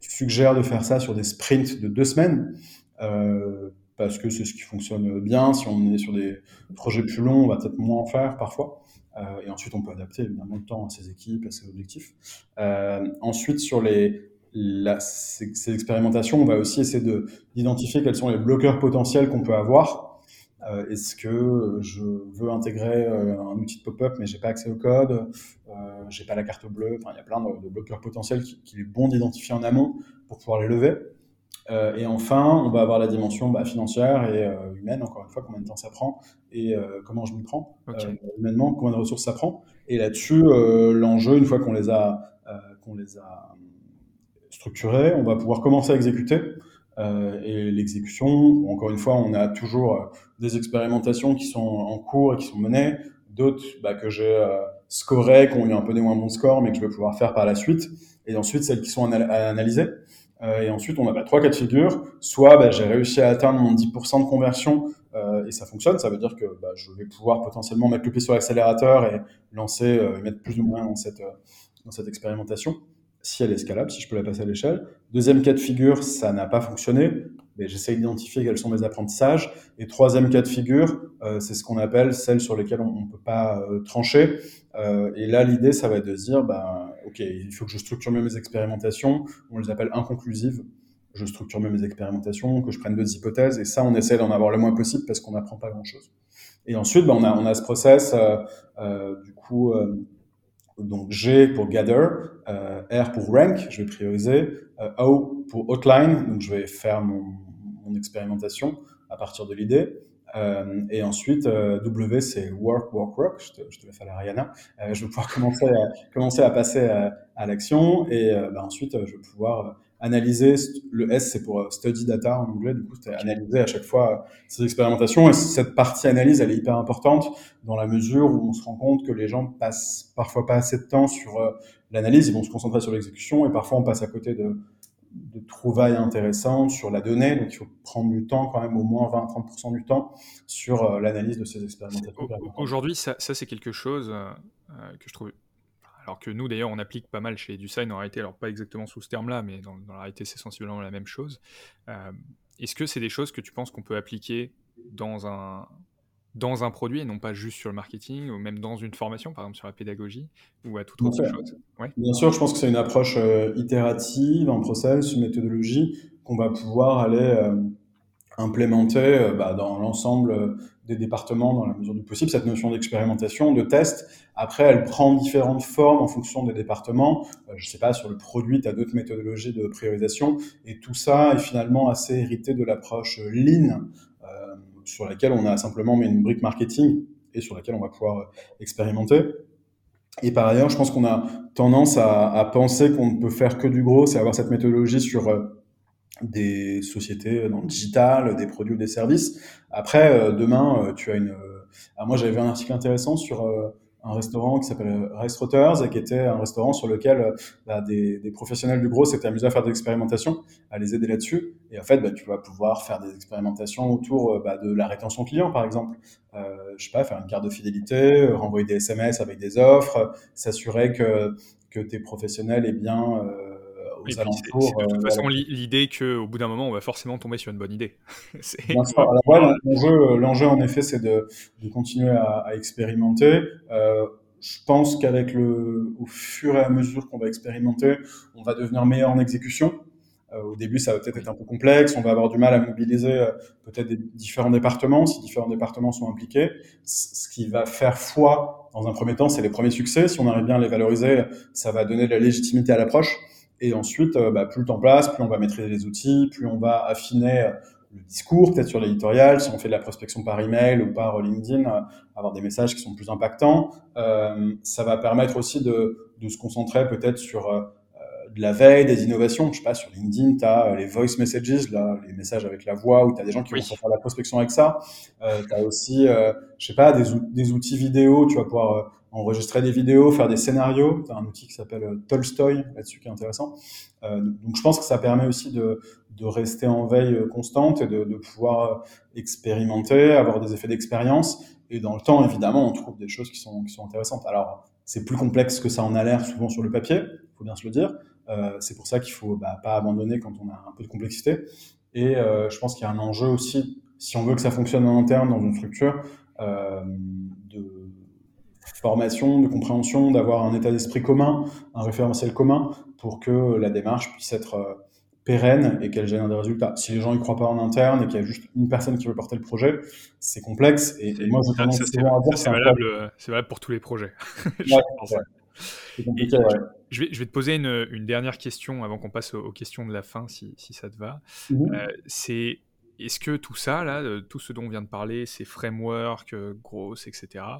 suggère de faire ça sur des sprints de deux semaines euh, parce que c'est ce qui fonctionne bien. Si on est sur des projets plus longs, on va peut-être moins en faire parfois. Euh, et ensuite, on peut adapter évidemment le temps à ses équipes, à ses objectifs. Euh, ensuite, sur les, la, ces, expérimentations, on va aussi essayer d'identifier quels sont les bloqueurs potentiels qu'on peut avoir euh, Est-ce que je veux intégrer euh, un outil de pop-up mais j'ai pas accès au code, euh, j'ai pas la carte bleue. Enfin, il y a plein de, de bloqueurs potentiels qu'il qui est bon d'identifier en amont pour pouvoir les lever. Euh, et enfin, on va avoir la dimension bah, financière et euh, humaine, encore une fois, combien de temps ça prend et euh, comment je m'y prends. Okay. Euh, humainement, combien de ressources ça prend. Et là-dessus, l'enjeu, une fois qu'on les a, qu'on les a structurés, on va pouvoir commencer à exécuter. Euh, et l'exécution. Encore une fois, on a toujours des expérimentations qui sont en cours et qui sont menées, d'autres bah, que j'ai euh, scorées, qui ont eu un peu des moins bons scores, mais que je vais pouvoir faire par la suite, et ensuite celles qui sont à analyser. Euh, et ensuite, on a bah, trois cas de figure. Soit bah, j'ai réussi à atteindre mon 10% de conversion euh, et ça fonctionne. Ça veut dire que bah, je vais pouvoir potentiellement mettre le pied sur l'accélérateur et lancer, euh, mettre plus ou moins dans cette, dans cette expérimentation si elle est scalable, si je peux la passer à l'échelle. Deuxième cas de figure, ça n'a pas fonctionné, j'essaie d'identifier quels sont mes apprentissages. Et troisième cas de figure, euh, c'est ce qu'on appelle celles sur lesquelles on ne peut pas euh, trancher. Euh, et là, l'idée, ça va être de se dire, bah, ok, il faut que je structure mieux mes expérimentations. On les appelle inconclusives. Je structure mieux mes expérimentations, que je prenne d'autres hypothèses. Et ça, on essaie d'en avoir le moins possible parce qu'on n'apprend pas grand-chose. Et ensuite, bah, on, a, on a ce process, du coup donc G pour gather, R pour rank, je vais prioriser, O pour outline, donc je vais faire mon, mon expérimentation à partir de l'idée. Euh, et ensuite, euh, W, c'est work, work, work. Je te, je te laisse faire Ariana. Euh, je vais pouvoir commencer à, commencer à passer à, à l'action. Et bah, ensuite, je vais pouvoir analyser. Le S, c'est pour study data en anglais. Du coup, c'est analyser à chaque fois ces expérimentations. Et cette partie analyse, elle est hyper importante dans la mesure où on se rend compte que les gens passent parfois pas assez de temps sur l'analyse. Ils vont se concentrer sur l'exécution. Et parfois, on passe à côté de de trouvailles intéressantes sur la donnée. Donc, il faut prendre du temps, quand même, au moins 20-30% du temps sur euh, l'analyse de ces expérimentations. Aujourd'hui, ça, ça c'est quelque chose euh, que je trouve. Alors que nous, d'ailleurs, on applique pas mal chez DuSign en réalité, alors pas exactement sous ce terme-là, mais dans, dans, la réalité, c'est sensiblement la même chose. Euh, Est-ce que c'est des choses que tu penses qu'on peut appliquer dans un, dans un produit et non pas juste sur le marketing ou même dans une formation, par exemple sur la pédagogie ou à toute autre chose ouais. Bien sûr, je pense que c'est une approche euh, itérative, un process, une méthodologie qu'on va pouvoir aller euh, implémenter euh, bah, dans l'ensemble des départements dans la mesure du possible. Cette notion d'expérimentation, de test, après, elle prend différentes formes en fonction des départements. Euh, je sais pas, sur le produit, tu as d'autres méthodologies de priorisation et tout ça est finalement assez hérité de l'approche lean sur laquelle on a simplement mis une brique marketing et sur laquelle on va pouvoir expérimenter. Et par ailleurs, je pense qu'on a tendance à, penser qu'on ne peut faire que du gros, c'est avoir cette méthodologie sur des sociétés dans le digital, des produits ou des services. Après, demain, tu as une... Alors moi, j'avais vu un article intéressant sur un restaurant qui s'appelle Rice Rotters et qui était un restaurant sur lequel euh, bah, des, des, professionnels du gros s'étaient amusés à faire des expérimentations, à les aider là-dessus. Et en fait, bah, tu vas pouvoir faire des expérimentations autour euh, bah, de la rétention client, par exemple. Euh, je sais pas, faire une carte de fidélité, renvoyer des SMS avec des offres, s'assurer que, que tes professionnels aient bien... Euh, de toute façon, l'idée qu'au bout d'un moment, on va forcément tomber sur une bonne idée. l'enjeu, en effet, c'est de, de, continuer à, à expérimenter. Euh, je pense qu'avec le, au fur et à mesure qu'on va expérimenter, on va devenir meilleur en exécution. Euh, au début, ça va peut-être être un peu complexe. On va avoir du mal à mobiliser euh, peut-être des différents départements, si différents départements sont impliqués. Ce qui va faire foi, dans un premier temps, c'est les premiers succès. Si on arrive bien à les valoriser, ça va donner de la légitimité à l'approche. Et ensuite, euh, bah, plus le temps passe, plus on va maîtriser les outils, plus on va affiner le discours, peut-être sur l'éditorial, si on fait de la prospection par email ou par LinkedIn, euh, avoir des messages qui sont plus impactants. Euh, ça va permettre aussi de, de se concentrer peut-être sur euh, de la veille, des innovations. Je sais pas, sur LinkedIn, tu as les voice messages, là, les messages avec la voix, où tu as des gens qui vont faire la prospection avec ça. Euh, tu as aussi, euh, je sais pas, des, des, outils vidéo, tu vas pouvoir enregistrer des vidéos, faire des scénarios. Tu as un outil qui s'appelle Tolstoy là-dessus qui est intéressant. donc je pense que ça permet aussi de, de rester en veille constante et de, de, pouvoir expérimenter, avoir des effets d'expérience. Et dans le temps, évidemment, on trouve des choses qui sont, qui sont intéressantes. Alors, c'est plus complexe que ça en a l'air souvent sur le papier, il faut bien se le dire. Euh, c'est pour ça qu'il faut bah, pas abandonner quand on a un peu de complexité. Et euh, je pense qu'il y a un enjeu aussi, si on veut que ça fonctionne en interne dans une structure, euh, de formation, de compréhension, d'avoir un état d'esprit commun, un référentiel commun pour que la démarche puisse être euh, pérenne et qu'elle génère des résultats. Si les gens y croient pas en interne et qu'il y a juste une personne qui veut porter le projet, c'est complexe. Et, moi, je pense souvent à c'est valable, valable, pour tous les projets. je, vais, je, vais, te poser une, une dernière question avant qu'on passe aux, questions de la fin, si, si ça te va. Mhm. Euh, c'est est-ce que tout ça, là, euh, tout ce dont on vient de parler, ces frameworks, euh, grosses, etc., euh,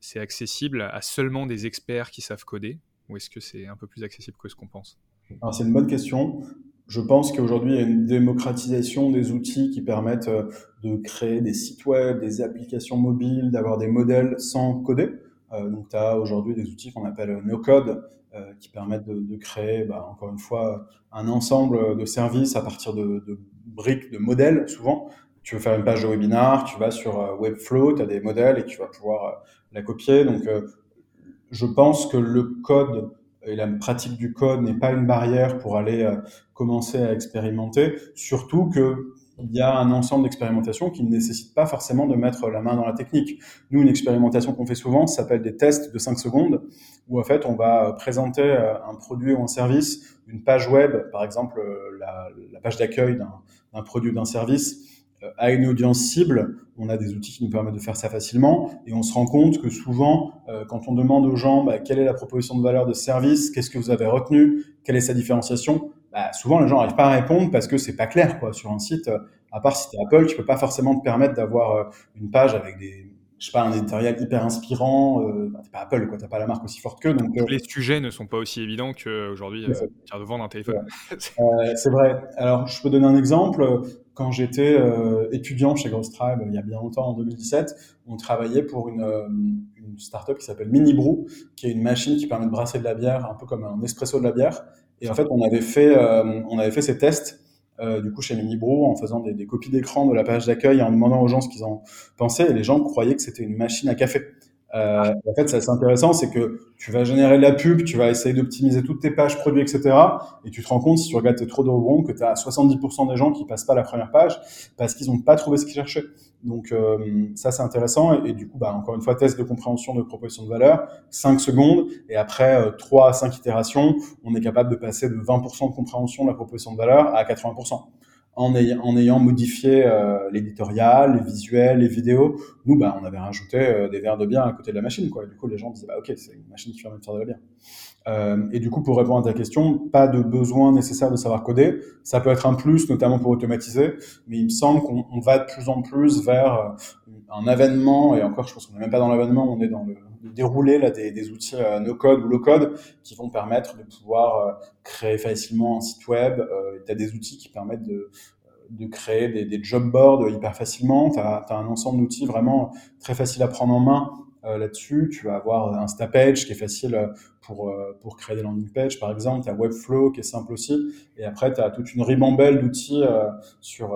c'est accessible à seulement des experts qui savent coder ou est-ce que c'est un peu plus accessible que ce qu'on pense? Alors c'est une bonne question je pense qu'aujourd'hui, il y a une démocratisation des outils qui permettent euh, de créer des sites web, des applications mobiles, d'avoir des modèles sans coder. Euh, donc, tu as aujourd'hui des outils qu'on appelle no-code euh, qui permettent de, créer, bah, encore une fois, un ensemble de services à partir de, briques, de modèles, souvent. Tu veux faire une page de webinar, tu vas sur Webflow, tu as des modèles et tu vas pouvoir la copier. Donc, je pense que le code et la pratique du code n'est pas une barrière pour aller euh, commencer à expérimenter, surtout que il y a un ensemble d'expérimentations qui ne nécessitent pas forcément de mettre la main dans la technique. Nous, une expérimentation qu'on fait souvent, s'appelle des tests de 5 secondes, où en fait, on va présenter euh, un produit ou un service, une page web, par exemple euh, la, la page d'accueil d'un produit ou d'un service, à une audience cible, on a des outils qui nous permettent de faire ça facilement et on se rend compte que souvent, euh, quand on demande aux gens bah, quelle est la proposition de valeur de service, qu'est-ce que vous avez retenu, quelle est sa différenciation, bah, souvent les gens n'arrivent pas à répondre parce que c'est pas clair quoi sur un site. à part si tu es Apple, tu peux pas forcément te permettre d'avoir euh, une page avec des je sais pas, un éditorial hyper inspirant. Euh, t'es pas Apple, quoi. T'as pas la marque aussi forte qu'eux. Donc, euh, les sujets ne sont pas aussi évidents qu'aujourd'hui, euh, de vendre un téléphone. c'est vrai. Alors, je peux donner un exemple. Quand j'étais euh, étudiant chez Gross Tribe, il y a bien longtemps, en 2017, on travaillait pour une, une startup qui s'appelle Mini Brew, qui est une machine qui permet de brasser de la bière, un peu comme un espresso de la bière. Et en fait, on avait fait, on avait fait ces tests euh, du coup chez Minibro en faisant des, des copies d'écran de la page d'accueil et en demandant aux gens ce qu'ils en pensaient et les gens croyaient que c'était une machine à café. Euh, en fait, c'est intéressant, c'est que tu vas générer de la pub, tu vas essayer d'optimiser toutes tes pages produits, etc. Et tu te rends compte, si tu regardes tes trop de rebonds, que tu as 70% des gens qui passent pas la première page parce qu'ils n'ont pas trouvé ce qu'ils cherchaient. Donc euh, ça, c'est intéressant. Et, du coup, bah, encore une fois, test de compréhension de proposition de valeur, 5 secondes. Et après euh, 3 à 5 itérations, on est capable de passer de 20% de compréhension de la proposition de valeur à 80% en, ayant, modifié euh, l'éditorial, les visuels, les vidéos, nous, bah, on avait rajouté euh, des verres de bière à côté de la machine. Quoi. du coup, les gens disaient, bah, OK, c'est une machine qui permet de faire de la bière. Euh, et du coup, pour répondre à ta question, pas de besoin nécessaire de savoir coder. Ça peut être un plus, notamment pour automatiser, mais il me semble qu'on va de plus en plus vers un avènement, et encore, je pense qu'on n'est même pas dans l'avènement, on est dans le, dérouler là, des, outils no-code ou low-code qui vont permettre de pouvoir créer facilement un site web. tu as des outils qui permettent de, de créer des, des job boards hyper facilement. Tu as, un ensemble d'outils vraiment très facile à prendre en main euh, là-dessus. Tu vas avoir un Stapage qui est facile pour, euh, pour créer des landing pages, par exemple. Tu as Webflow qui est simple aussi. Et après, tu as toute une ribambelle d'outils euh, sur,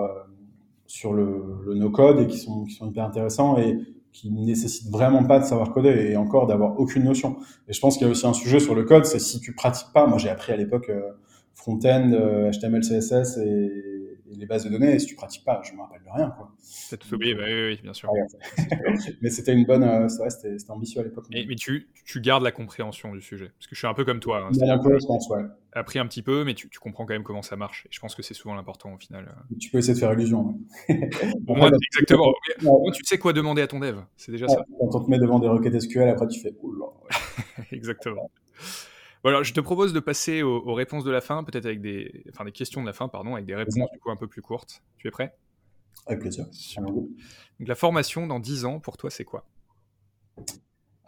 sur le, le no-code et qui sont, qui sont hyper intéressants et qui nécessitent vraiment pas de savoir coder et encore d'avoir aucune notion. Et je pense qu'il y a aussi un sujet sur le code, c'est si tu pratiques pas. Moi, j'ai appris à l'époque front-end, HTML, CSS et les bases de données, et si tu pratiques pas, je me rappelle de rien. Quoi. T'as tout oublié, bah, oui, oui, bien sûr. mais c'était une bonne, euh, c'était ambitieux à l'époque. Mais tu, tu, gardes la compréhension du sujet, parce que je suis un peu comme toi. Hein, un peu, je pense, ouais. Appris un petit peu, mais tu, tu, comprends quand même comment ça marche. Et je pense que c'est souvent l'important au final. Euh. Tu peux essayer de faire illusion. Pour moi, exactement. tu sais quoi demander à ton dev, c'est déjà ça. Quand on te met devant des requêtes SQL, après tu fais oula. exactement. Voilà, je te propose de passer aux, réponses de la fin, peut-être avec des, enfin des questions de la fin, pardon, avec des réponses du coup un peu plus courtes. Tu es prêt? Avec plaisir. Donc la formation dans 10 ans, pour toi, c'est quoi?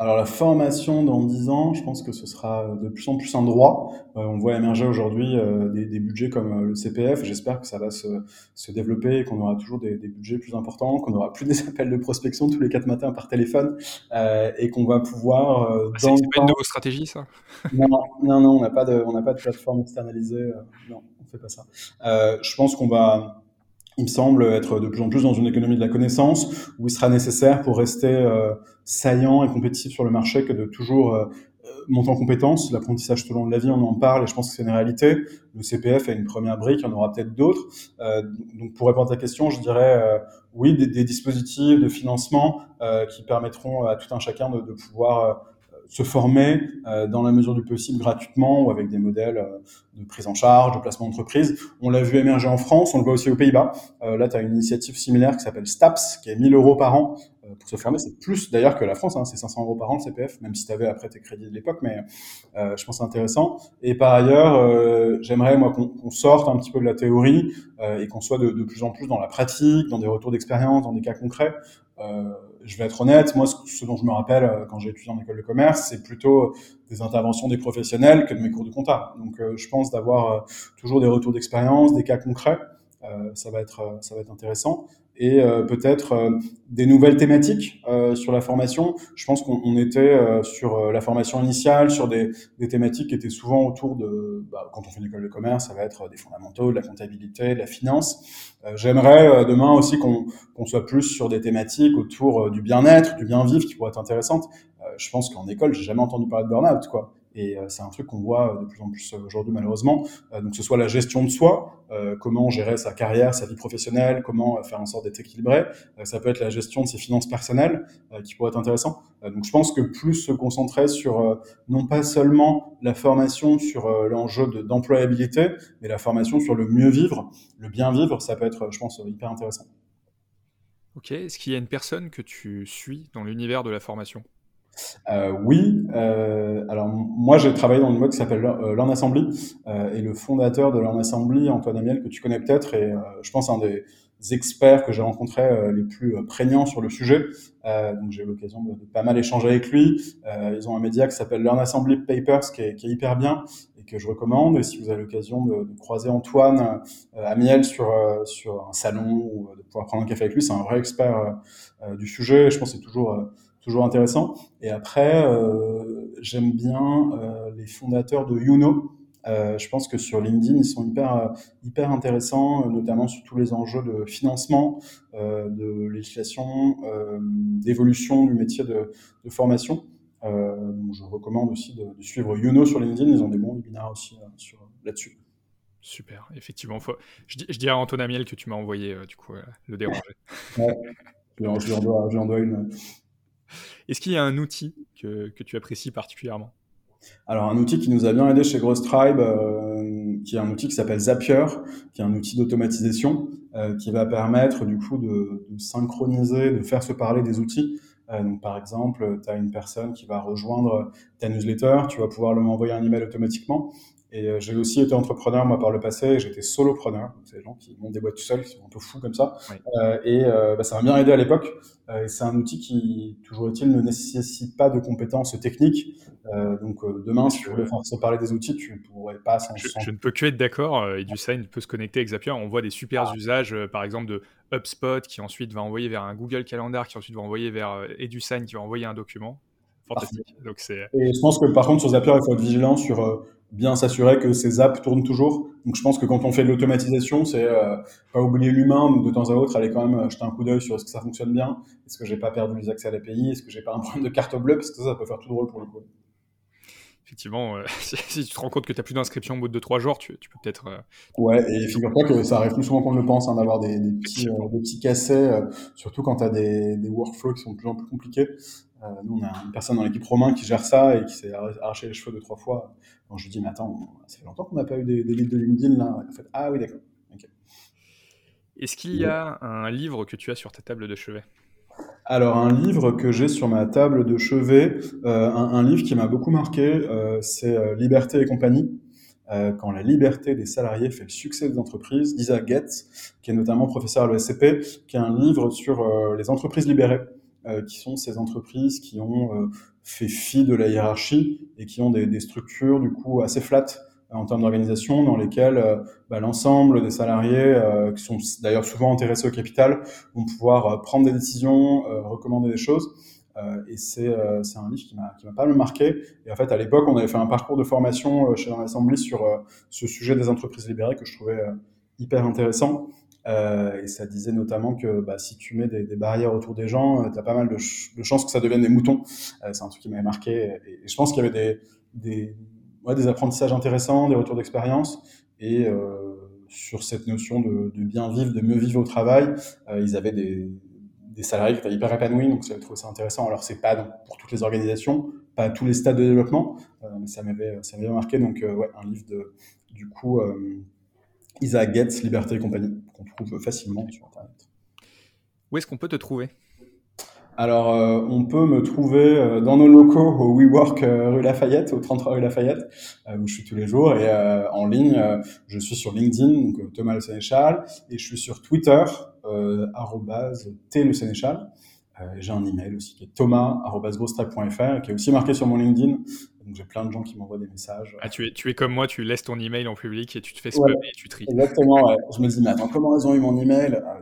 Alors la formation dans 10 ans, je pense que ce sera de plus en plus un droit. Euh, on voit émerger aujourd'hui euh, des, des, budgets comme euh, le CPF. J'espère que ça va se, se développer et qu'on aura toujours des, des, budgets plus importants, qu'on aura plus des appels de prospection tous les quatre matins par téléphone euh, et qu'on va pouvoir. Ah, c'est une de vos stratégies, ça? Non, non, non, on n'a pas de, on n'a pas de plateforme externalisée. non, on fait pas ça. je pense qu'on va il me semble être de plus en plus dans une économie de la connaissance où il sera nécessaire pour rester euh, saillant et compétitif sur le marché que de toujours euh, monter en compétences. L'apprentissage tout au long de la vie, on en parle et je pense que c'est une réalité. Le CPF est une première brique, il y en aura peut-être d'autres. Euh, donc pour répondre à ta question, je dirais euh, oui, des, dispositifs de financement euh, qui permettront à tout un chacun de pouvoir se former euh, dans la mesure du possible gratuitement ou avec des modèles euh, de prise en charge, de placement d'entreprise. On l'a vu émerger en France, on le voit aussi aux Pays-Bas. Euh, là, tu as une initiative similaire qui s'appelle STAPS, qui est 1000 euros par an pour se former. C'est plus d'ailleurs que la France, hein, c'est 500 euros par an le CPF, même si tu avais après tes crédits de l'époque, mais euh, je pense c'est intéressant. Et par ailleurs, euh, j'aimerais moi qu'on sorte un petit peu de la théorie et qu'on soit de, de, plus en plus dans la pratique, dans des retours d'expérience, dans des cas concrets. Euh, je vais être honnête, moi, ce, dont je me rappelle euh, quand j'ai étudié en école de commerce, c'est plutôt des interventions des professionnels que de mes cours de compta. Donc, euh, je pense d'avoir toujours des retours d'expérience, des cas concrets. ça va être ça va être intéressant et euh, peut-être euh, des nouvelles thématiques euh, sur la formation. Je pense qu'on était sur la formation initiale, sur des, des, thématiques qui étaient souvent autour de, bah, quand on fait une école de commerce, ça va être des fondamentaux, de la comptabilité, de la finance. J'aimerais demain aussi qu'on soit plus sur des thématiques autour du bien-être, du bien-vivre qui pourraient être intéressantes. je pense qu'en école, j'ai jamais entendu parler de burn-out, quoi. Et euh, c'est un truc qu'on voit de plus en plus aujourd'hui malheureusement. Euh, donc ce soit la gestion de soi, euh, comment gérer sa carrière, sa vie professionnelle, comment faire en sorte d'être équilibré. ça peut être la gestion de ses finances personnelles qui pourrait être intéressant. donc je pense que plus se concentrer sur non pas seulement la formation sur l'enjeu d'employabilité, mais la formation sur le mieux vivre, le bien vivre, ça peut être, je pense, hyper intéressant. Ok, est-ce qu'il y a une personne que tu suis dans l'univers de la formation? Euh, oui, euh, alors moi j'ai travaillé dans une mode qui s'appelle euh, Learn Assembly et le fondateur de Learn Assembly, Antoine Amiel, que tu connais peut-être, et je pense un des experts que j'ai rencontrés les plus prégnants sur le sujet. donc j'ai eu l'occasion de, pas mal échanger avec lui. ils ont un média qui s'appelle Learn Assembly Papers qui est, est, hyper bien et que je recommande. Et si vous avez l'occasion de, croiser Antoine Amiel sur, sur un salon ou de pouvoir prendre un café avec lui, c'est un vrai expert du sujet. Je pense c'est toujours toujours intéressant. Et après, euh, j'aime bien euh, les fondateurs de Youno. Euh, je pense que sur LinkedIn, ils sont hyper, hyper intéressants, notamment sur tous les enjeux de financement, de législation, d'évolution du métier de, de formation. donc je recommande aussi de, de, suivre Youno sur LinkedIn. Ils ont des bons webinaires aussi là-dessus. Super, effectivement. Faut... Je, dis, je dis à Antoine Amiel que tu m'as envoyé, du coup, le déranger. ouais, je lui en dois, en dois une. Est-ce qu'il y a un outil que, tu apprécies particulièrement? Alors un outil qui nous a bien aidé chez Gross Tribe, euh, qui est un outil qui s'appelle Zapier, qui est un outil d'automatisation euh, qui va permettre du coup de, de, synchroniser, de faire se parler des outils. Euh, donc par exemple, tu as une personne qui va rejoindre ta newsletter, tu vas pouvoir lui envoyer un email automatiquement Et euh, j'ai aussi été entrepreneur, moi, par le passé. J'étais solopreneur. C'est des gens qui montent des boîtes tout seuls, qui sont un peu fous comme ça. Euh, et euh, bah, ça m'a bien aidé à l'époque. Euh, c'est un outil qui, toujours est-il, ne nécessite pas de compétences techniques. Donc demain, si tu voulais se parler des outils, tu pourrais pas sans... Je, je ne peux que être d'accord. EduSign peut se connecter avec Zapier. On voit des super ah. usages, par exemple, de HubSpot qui ensuite va envoyer vers un Google Calendar, qui ensuite va envoyer vers EduSign, qui va envoyer un document. Fantastique. Donc, et je pense que par contre, sur Zapier, il faut être vigilant sur bien s'assurer que ces apps tournent toujours. Donc je pense que quand on fait de l'automatisation, c'est euh, pas oublier l'humain, de temps à autre aller quand même euh, jeter un coup d'œil sur est-ce que ça fonctionne bien, est-ce que j'ai pas perdu les accès à l'API, est-ce que j'ai pas un problème de carte bleue, parce que ça, ça peut faire tout drôle pour le coup. Effectivement, euh, si tu te rends compte que tu n'as plus d'inscription au bout de 2-3 jours, tu, tu peux peut-être. Ouais, et figure-toi que ça arrive plus souvent qu'on le pense hein, d'avoir des, des, petits, des petits cassets, surtout quand tu as des, des workflows qui sont de plus en plus compliqués. Euh, nous, on a une personne dans l'équipe Romain qui gère ça et qui s'est arraché les cheveux deux, trois fois. Donc, je lui dis, mais attends, ça fait longtemps qu'on n'a pas eu des, des leads de LinkedIn là. En fait, ah oui, d'accord. Est-ce qu'il y a un livre que tu as sur ta table de chevet? Alors un livre que j'ai sur ma table de chevet, euh, un, livre qui m'a beaucoup marqué, euh, c'est Liberté et compagnie. quand la liberté des salariés fait le succès des entreprises, d'Isa Getz, qui est notamment professeur à l'ESCP, qui est un livre sur les entreprises libérées. Euh, qui sont ces entreprises qui ont euh, fait fi de la hiérarchie et qui ont des, des structures du coup assez flattes euh, en termes d'organisation dans lesquelles bah, l'ensemble des salariés, qui sont d'ailleurs souvent intéressés au capital, vont pouvoir prendre des décisions, recommander des choses. et c'est un livre qui m'a pas mal marqué. Et en fait, à l'époque, on avait fait un parcours de formation chez l'Assemblée sur ce sujet des entreprises libérées que je trouvais hyper intéressant. Euh, et ça disait notamment que bah, si tu mets des, des, barrières autour des gens, euh, tu as pas mal de, de, chances que ça devienne des moutons. Euh, c'est un truc qui m'avait marqué. Et, je pense qu'il y avait des, des, ouais, des apprentissages intéressants, des retours d'expérience. Et euh, sur cette notion de, de, bien vivre, de mieux vivre au travail, euh, ils avaient des, salariés qui étaient hyper épanouis. Donc ça, trouvé ça intéressant. Alors c'est pas pour toutes les organisations, pas à tous les stades de développement, mais ça m'avait ça m'avait marqué. Donc ouais, un livre de du coup Isaac Getz, Liberté et compagnie, qu'on trouve facilement sur Internet. Où est-ce qu'on peut te trouver? Alors, euh, on peut me trouver euh, dans nos locaux au WeWork euh, rue Lafayette, au 33 rue Lafayette, où je suis tous les jours. Et en ligne, je suis sur LinkedIn, donc Thomas Le Sénéchal, et je suis sur Twitter, arrobase T Le Sénéchal. J'ai un email aussi qui est thomas.grosstrack.fr, qui est aussi marqué sur mon LinkedIn. Donc j'ai plein de gens qui m'envoient des messages. Ah, tu es, tu es comme moi, tu laisses ton email en public et tu te fais spammer et tu tries. Exactement, ouais. Je me dis, mais attends, comment ils ont eu mon email? Ah,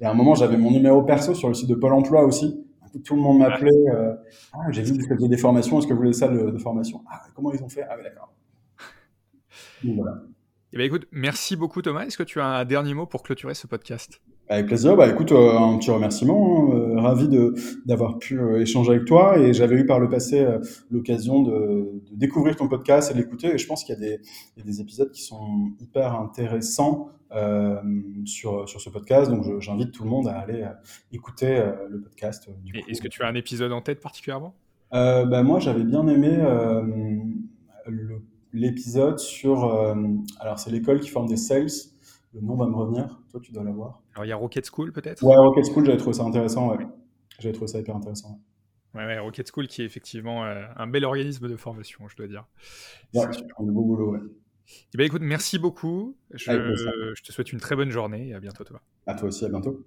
Et à un moment, j'avais mon numéro perso sur le site de Pôle emploi aussi. Tout le monde m'appelait. Euh, ah, j'ai vu que vous faisiez des formations, est-ce que vous voulez ça de, de formation? Ah, comment ils ont fait? Ah, oui, d'accord. voilà. Eh bien, écoute, merci beaucoup Thomas. Est-ce que tu as un dernier mot pour clôturer ce podcast? Avec plaisir. Bah écoute, euh, un petit remerciement. Hein. Euh, ravi de d'avoir pu euh, échanger avec toi. Et j'avais eu par le passé l'occasion de, de, découvrir ton podcast et de l'écouter. Et je pense qu'il y a des, il y a des épisodes qui sont hyper intéressants euh, sur sur ce podcast. Donc j'invite tout le monde à aller écouter le podcast. Est-ce que tu as un épisode en tête particulièrement? Bah, moi, j'avais bien aimé l'épisode sur. alors c'est l'école qui forme des sales. Le nom va me revenir. Toi, tu dois l'avoir. Alors, il y a Rocket School, peut-être? Ouais, Rocket School, j'avais trouvé ça intéressant, ouais. J'avais trouvé ça hyper intéressant. Ouais, ouais, Rocket School qui est effectivement euh, un bel organisme de formation, je dois dire. Ouais, un beau boulot, ouais. Eh bien, écoute, merci beaucoup. Je, je, te souhaite une très bonne journée et à bientôt, toi. À toi aussi, à bientôt.